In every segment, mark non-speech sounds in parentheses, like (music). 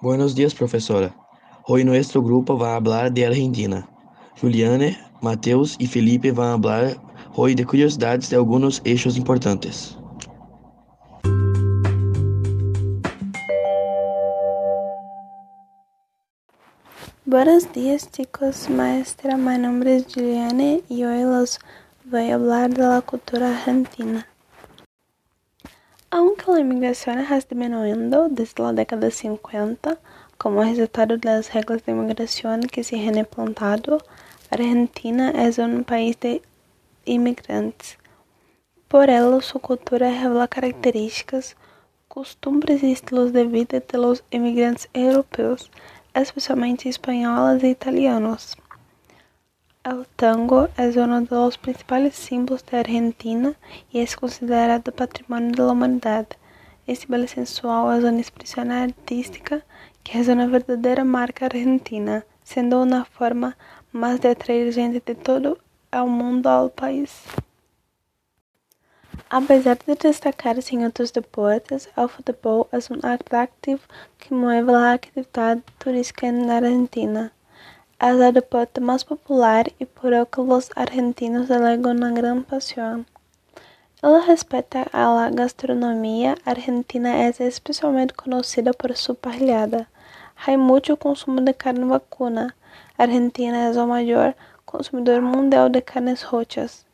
Buenos días, profesora. Hoy nuestro grupo va a hablar de Argentina. Juliane, Mateus y Felipe a hablar hoy de curiosidades de algunos hechos importantes. Buenos días chicos, maestra, mi nombre es Juliane y hoy los voy a hablar de la cultura argentina. Aunque la inmigración ha disminuido desde la década de 50 como resultado de las reglas de inmigración que se han implantado, Argentina es un país de inmigrantes. Por ello, su cultura revela características, costumbres y estilos de vida de los inmigrantes europeos, especialmente espanhóis e italianos. O tango é um dos principais símbolos da Argentina e é considerado patrimônio da humanidade. Este baile sensual é uma expressão artística que é uma verdadeira marca argentina, sendo uma forma mais de atrair gente de todo o mundo ao país. Apesar de destacar-se em outros deportes, o futebol é um atrativo que move a atividade turística na Argentina. É o deporte mais popular e por o que os argentinos alegam uma grande paixão. Ela respeita a gastronomia argentina é especialmente conhecida por sua parrilhada. Há muito consumo de carne vacuna. A Argentina é o maior consumidor mundial de carnes rojas.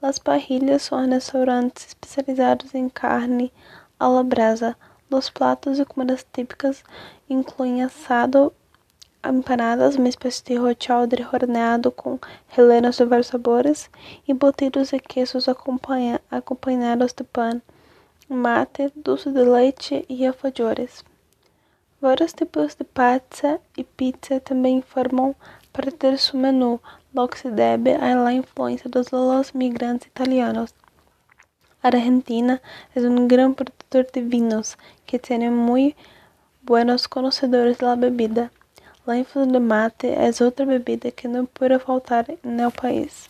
Las Parrillas são restaurantes especializados em carne à la brasa. Os pratos e comidas típicas incluem assado, empanadas, uma espécie de rochaldre horneado com rellenos de vários sabores, e botidos e quesos acompanhados de pão, mate, dulce de leite e alfajores. Vários tipos de pizza e pizza também formam parte de seu menu, lo que se debe a la influencia de los migrantes italianos. Argentina es un gran productor de vinos que tiene muy buenos conocedores de la bebida. La infusión de mate es otra bebida que no puede faltar el país.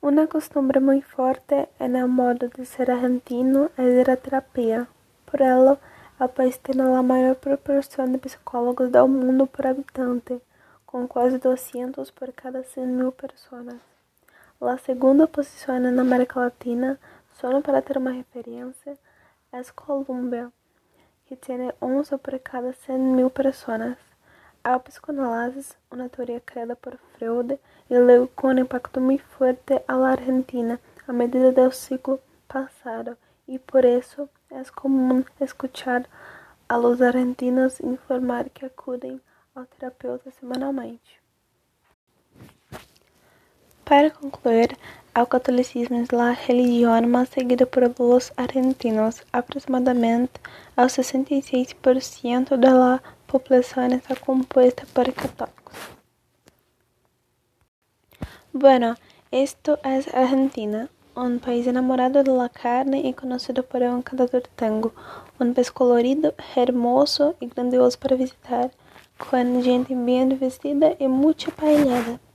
Una costumbre muy fuerte en el modo de ser argentino ir a terapia. Por ello, el país tiene la mayor proporción de psicólogos del mundo por habitante com quase 200 por cada 100 mil pessoas. A segunda posição na América Latina, só para ter uma referência, é Colômbia, que tem 11 por cada 100 mil pessoas. A psicoanálise, uma teoria criada por Freud, leu com um impacto muito forte à Argentina a medida do ciclo passado, e por isso é comum escuchar a los argentinos informar que acudem ao terapeuta semanalmente. Para concluir, o catolicismo é a religião mais seguida por los argentinos. Aproximadamente o 66% da população está composta por católicos. Bueno, esto es Argentina, un país enamorado de la carne y conocido por un cantador tango, un país colorido, hermoso y grandioso para visitar com gente bem vestida e muita paellada.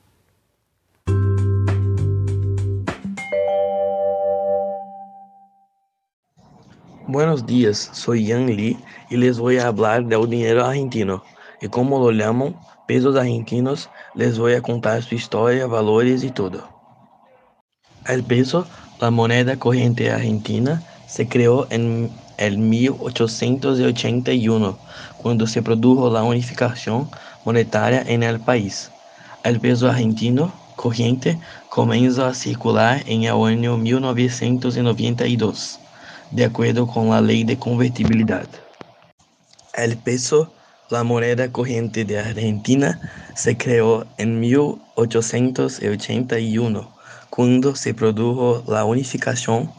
Buenos días, soy Yang Li y les voy a hablar del dinero argentino. Y como lo llaman pesos argentinos, les voy a contar su historia, valores y todo. El peso, la moneda corriente argentina, se creó en el 1881, cuando se produjo la unificación monetaria en el país. El peso argentino corriente comenzó a circular en el año 1992, de acuerdo con la ley de convertibilidad. El peso, la moneda corriente de Argentina, se creó en 1881, cuando se produjo la unificación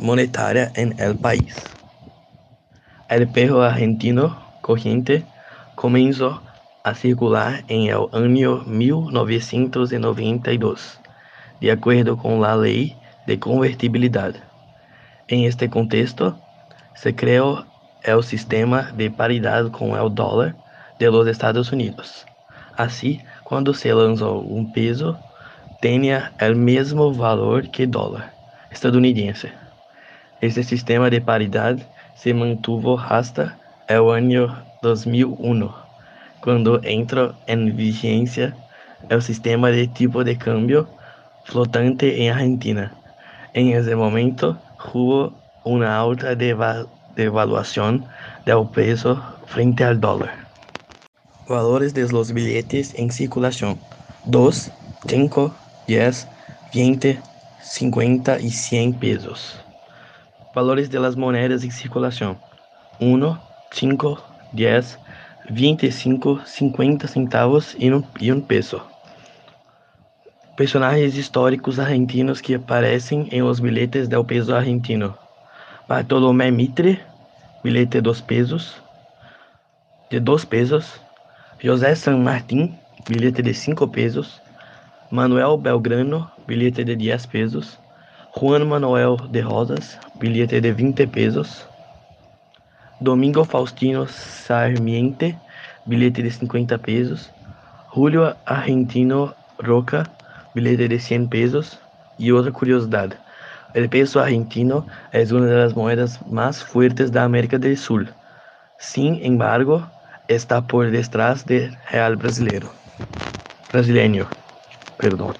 monetaria en el país. El peso argentino corriente comenzó a circular en el año 1992, de acuerdo con la ley de convertibilidad. En este contexto, se creó el sistema de paridad con el dólar de los Estados Unidos. Así, cuando se lanzó un peso, tenía el mismo valor que dólar estadounidense. Este sistema de paridad se mantuvo hasta el año 2001, cuando entró en vigencia el sistema de tipo de cambio flotante en Argentina. En ese momento hubo una alta devaluación del peso frente al dólar. Valores de los billetes en circulación. 2, 5, 10, 20, 50 y 100 pesos. Valores de las monedas en circulación. 1, 5, 10, 25, 50 centavos y un, y un peso. Personagens históricos argentinos que aparecem em los bilhetes del peso argentino. Bartolomé Mitre, bilhete dos pesos, de dos pesos. José San Martín, bilhete de cinco pesos. Manuel Belgrano, bilhete de 10 pesos. Juan Manuel de Rosas, bilhete de 20 pesos. Domingo Faustino Sarmiente, bilhete de 50 pesos. Julio Argentino Roca, bilhete de 100 pesos. E outra curiosidade: o peso argentino é uma das moedas mais fortes da América do Sul. Sin embargo, está por detrás do real brasileiro. Brasileño, perdão.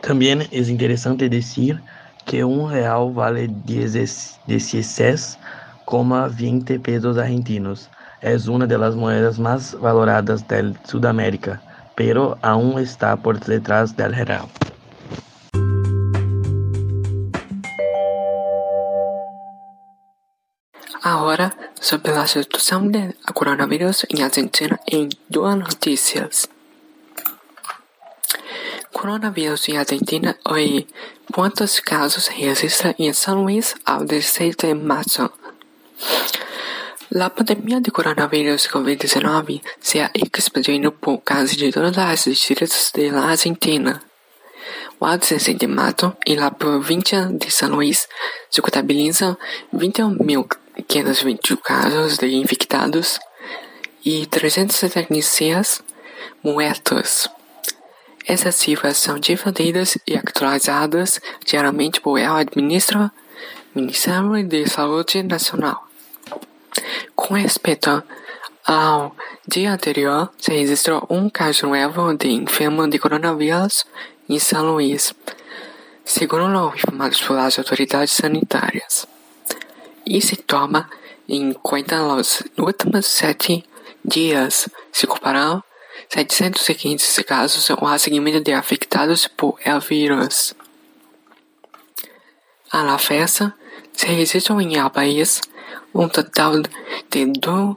Também é interessante dizer que um real vale 16,20 pesos argentinos. É uma das moedas mais valoradas da Sudamérica, pero aún está por detrás del real. Agora, sobre a situação do coronavírus em Argentina em duas notícias. Coronavirus em Argentina hoje. Quantos casos registram em São Luís ao 16 de março? La pandemia de coronavirus COVID-19 se ha expandido por casi de los distritos de la Argentina. O 16 de marzo, en la provincia de San Luis, se contabilizam 21.521 casos de infectados e 376 muertos. Essas cifras são difundidas e atualizadas diariamente por el Ministério de Saúde Nacional. Com respeito ao dia anterior, se registrou um caso novo de enfermo de coronavírus em São Luís, segundo informados pelas autoridades sanitárias. E se toma em conta os últimos sete dias, se comparam 715 casos ao seguimento de afetados por el vírus. A la fecha, se registram em el país um total de 2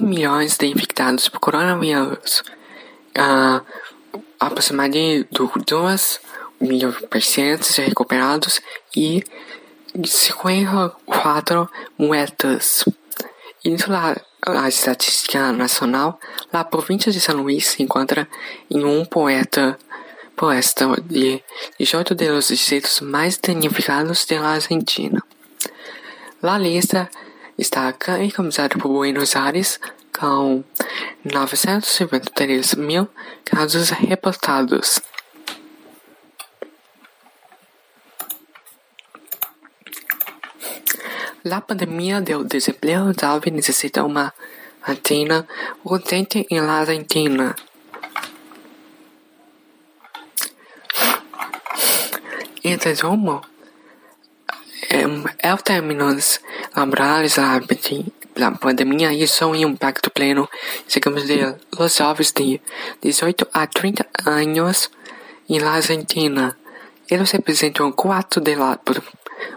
milhões de infectados por coronavírus, uh, aproximadamente 2 milhões de pacientes recuperados e 54 muertos. Isso lá, a estatística nacional, a província de São Luís se encontra em um poeta poeta de 18 dos distritos mais danificados da Argentina. La lista está encomendada por Buenos Aires, com 953 mil casos reportados. La pandemia do desemprego jovem necessita uma antena urgente em la Argentina. Em resumo, em términos laborais, a pandemia hizo um impacto pleno, digamos, de los jovens de 18 a 30 anos em la Argentina. Eles representam um quarto da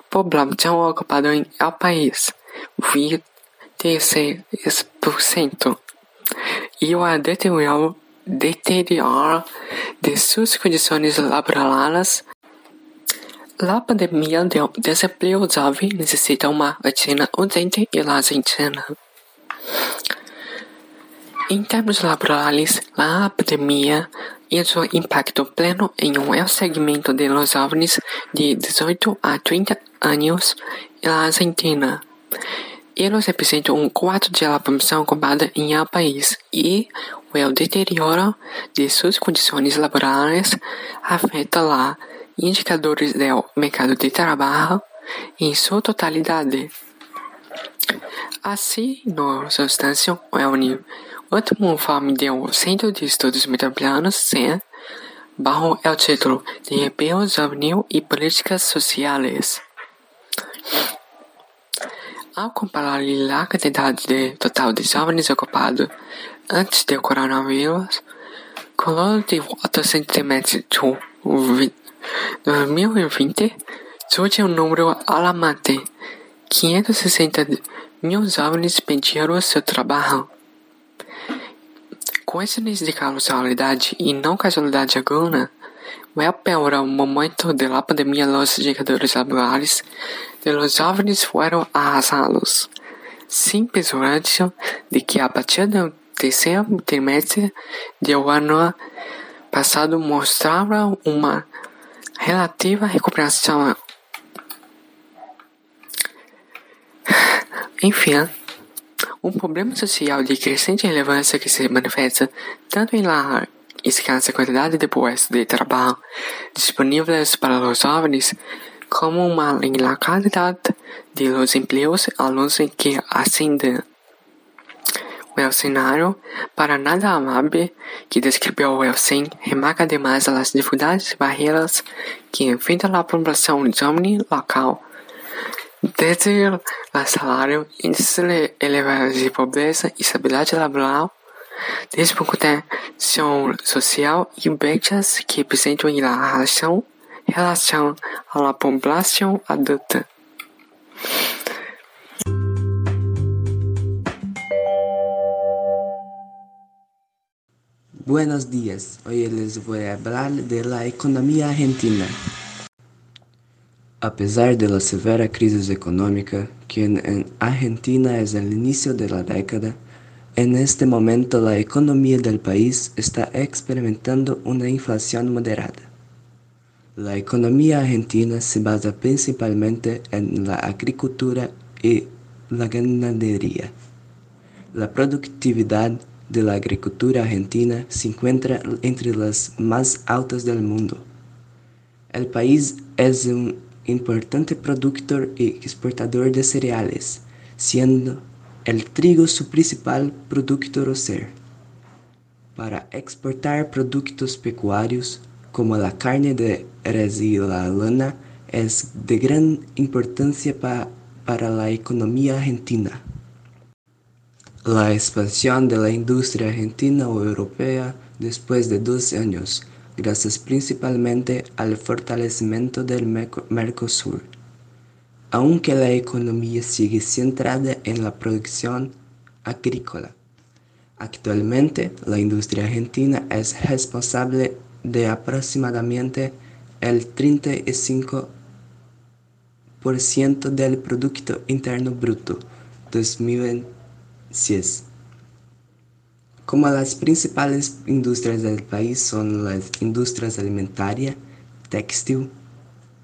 população ocupada el país, 26%. E o deterioro, deterioro de suas condições laborais La pandemia do desemprego jovem necessita uma vacina urgente e la Argentina. Em termos laborais, a pandemia hizo impacto pleno em um segmento de jovens de 18 a 30 anos na Argentina. Eles representam um quarto da população ocupada em el país e o deterioro de suas condições laborais afeta a indicadores do mercado de trabalho em sua totalidade. Assim, no substância, é o último informe do Centro de Estudos Metropolitanos, CEN, bajo o título de Emprego Juvenil e Políticas Sociais. Ao comparar a quantidade de total de jovens ocupados antes do coronavírus, com o de votos sentimentos de 2020, surge um número alarmante: 560 mil jovens pediram seu trabalho. Coincidência de causalidade e não casualidade alguma, é para o momento da pandemia. Os indicadores laborais de los jovens foram arrasados, sem persuasão de que a partir do terceiro trimestre do ano passado mostrava uma relativa recuperação. (sighs) Enfim, um problema social de crescente relevância que se manifesta tanto em la escassa quantidade de postos de trabalho disponíveis para os jovens como uma em la calidad de los empleos a los que ascendem. O cenário, para nada amável, que descreveu o Elsen, remarca además as dificuldades e barreiras que enfrenta a população jovem local desde o salário, índice elevado de pobreza e estabilidade laboral, desproteção social e brechas que apresentam em relação, relação à população adulta. Buenos días, hoy les voy a hablar de la economía argentina. A pesar de la severa crisis económica que en Argentina es el inicio de la década, en este momento la economía del país está experimentando una inflación moderada. La economía argentina se basa principalmente en la agricultura y la ganadería. La productividad de la agricultura argentina se encuentra entre las más altas del mundo. El país es un importante productor y exportador de cereales, siendo el trigo su principal producto rocer. Para exportar productos pecuarios como la carne de res y la lana es de gran importancia pa para la economía argentina. La expansión de la industria argentina o europea después de dos años gracias principalmente al fortalecimiento del Mercosur. Aunque la economía sigue centrada en la producción agrícola, actualmente la industria argentina es responsable de aproximadamente el 35% del Producto Interno Bruto 2006. Como las principales industrias del país son las industrias alimentaria, textil,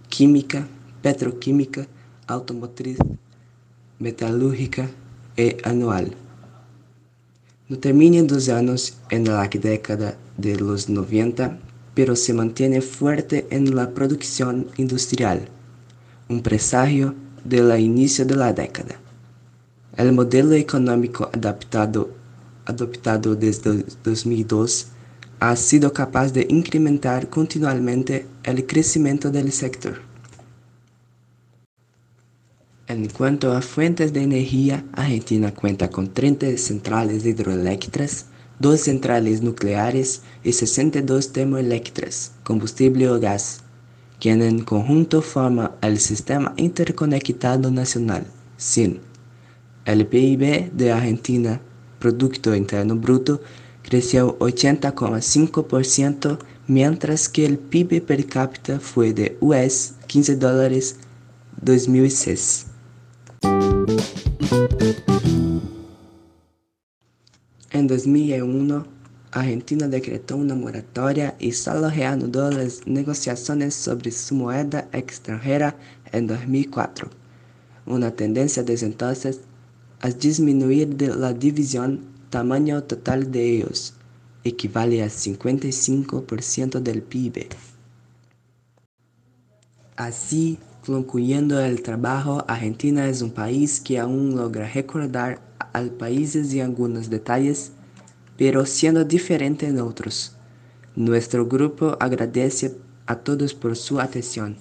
química, petroquímica, automotriz, metalúrgica e anual. No término dos años en la década de los 90, pero se mantiene fuerte en la producción industrial, un presagio del inicio de la década. El modelo económico adoptado desde 2002 ha sido capaz de incrementar continuamente el crecimiento del sector. En cuanto a fuentes de energía, Argentina cuenta con 30 centrales hidroeléctricas, dos centrales nucleares y 62 termoeléctricas, combustible o gas, que en conjunto forman el Sistema Interconectado Nacional, SIN. El PIB de Argentina Producto Interno Bruto creció 80,5%, mientras que el PIB per cápita fue de US 15 dólares 2006. En 2001, Argentina decretó una moratoria y solo reanudó las negociaciones sobre su moneda extranjera en 2004, una tendencia desde entonces a disminuir de la división tamaño total de ellos, equivale a 55% del PIB. Así, concluyendo el trabajo, Argentina es un país que aún logra recordar al países en algunos detalles, pero siendo diferente en otros. Nuestro grupo agradece a todos por su atención.